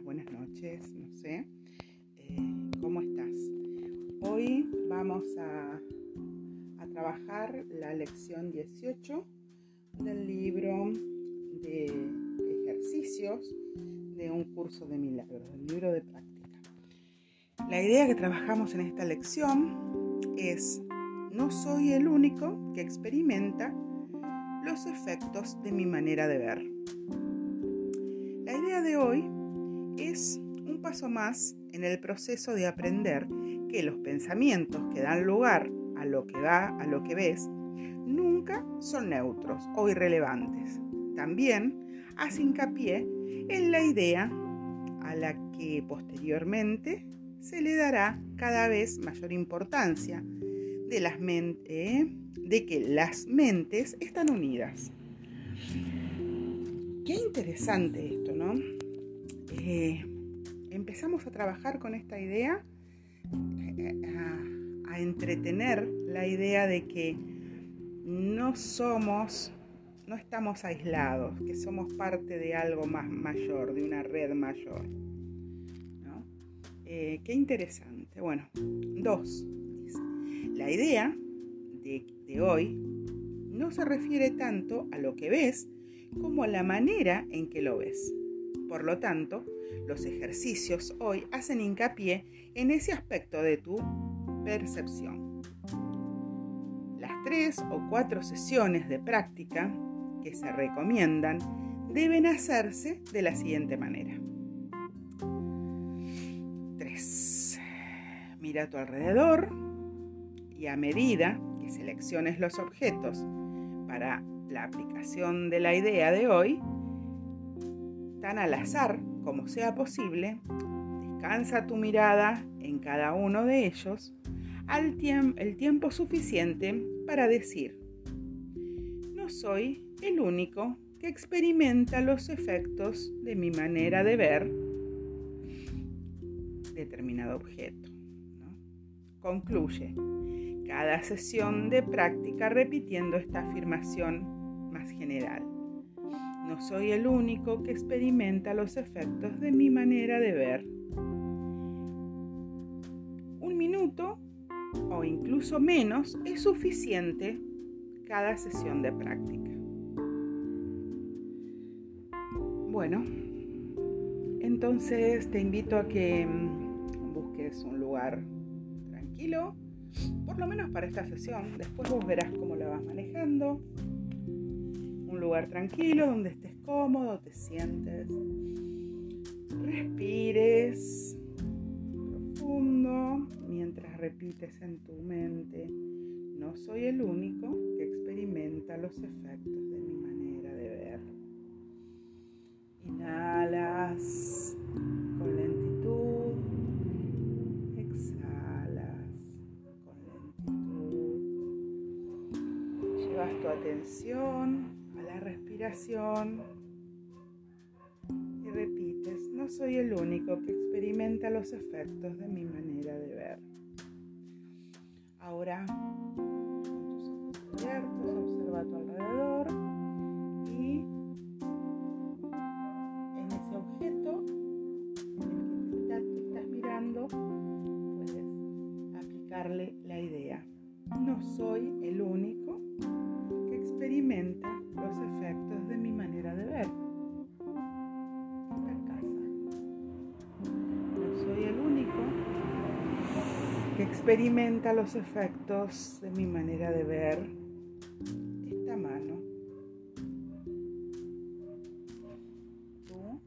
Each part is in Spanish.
buenas noches, no sé. Eh, ¿Cómo estás? Hoy vamos a, a, trabajar la lección 18 del libro de ejercicios de un curso de milagros, el libro de práctica. La idea que trabajamos en esta lección es, no soy el único que experimenta los efectos de mi manera de ver de hoy es un paso más en el proceso de aprender que los pensamientos que dan lugar a lo que va, a lo que ves, nunca son neutros o irrelevantes. También hace hincapié en la idea a la que posteriormente se le dará cada vez mayor importancia de, las de que las mentes están unidas. Qué interesante esto, ¿no? Eh, empezamos a trabajar con esta idea, eh, a, entretener la idea de que no somos, no estamos aislados, que somos parte de algo más mayor, de una red mayor. Eh, qué interesante. Bueno, dos. La idea de, hoy no se refiere tanto a lo que ves, como la manera en que lo ves. Por lo tanto, los ejercicios hoy hacen hincapié en ese aspecto de tu percepción. Las tres o cuatro sesiones de práctica que se recomiendan deben hacerse de la siguiente manera. 3. Mira a tu alrededor y a medida que selecciones los objetos para la aplicación de la idea de hoy, tan al azar como sea posible, descansa tu mirada en cada uno de ellos al el tiempo suficiente para decir, no soy el único que experimenta los efectos de mi manera de ver determinado objeto. Concluye cada sesión de práctica repitiendo esta afirmación más general. No soy el único que experimenta los efectos de mi manera de ver. Un minuto o incluso menos es suficiente cada sesión de práctica. Bueno, entonces te invito a que mm, busques un lugar tranquilo, por lo menos para esta sesión. Después vos verás cómo la vas manejando un lugar tranquilo donde estés cómodo, te sientes, respires profundo mientras repites en tu mente, no soy el único que experimenta los efectos de mi manera de ver. Inhalas con lentitud, exhalas con lentitud, llevas tu atención y repites, no soy el único que experimenta los efectos de mi manera de ver. Ahora, con tus ojos abiertos, observa a tu alrededor y en ese objeto en el que estás mirando, puedes aplicarle la idea. No soy el único experimenta los efectos de mi manera de ver esta mano. Tú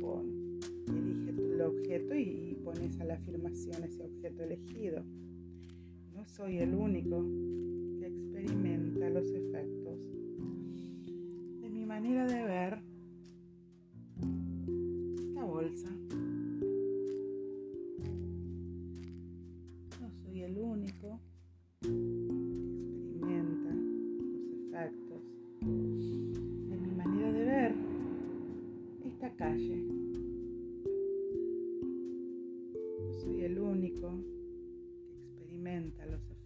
pon, elige el objeto y pones a la afirmación ese objeto elegido. No soy el único que experimenta los efectos manera de ver esta bolsa. Soy el único que experimenta los efectos de mi manera de ver esta calle. Soy el único que experimenta los efectos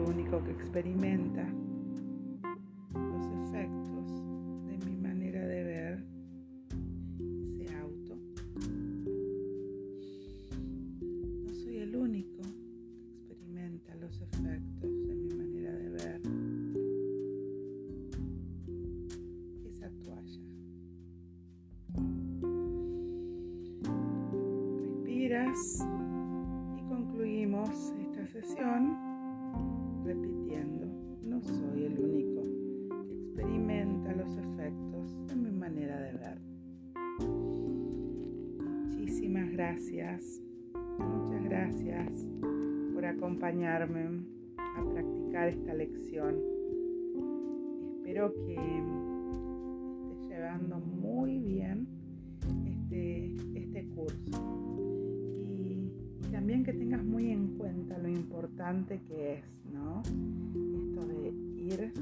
único que experimenta los efectos de mi manera de ver ese auto. No soy el único que experimenta los efectos de mi manera de ver esa toalla. Respiras esta sesión repitiendo, no soy el único que experimenta los efectos de mi manera de ver. Muchísimas gracias, muchas gracias por acompañarme a practicar esta lección. Espero que estés llevando importante que es, ¿no? Esto de ir,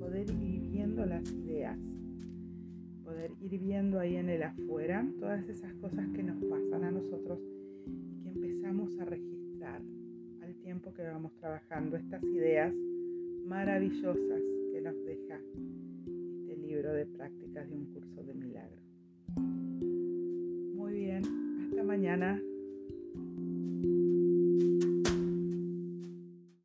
poder ir viendo las ideas, poder ir viendo ahí en el afuera todas esas cosas que nos pasan a nosotros y que empezamos a registrar al tiempo que vamos trabajando estas ideas maravillosas que nos deja este libro de prácticas de un curso de milagro. Muy bien, hasta mañana.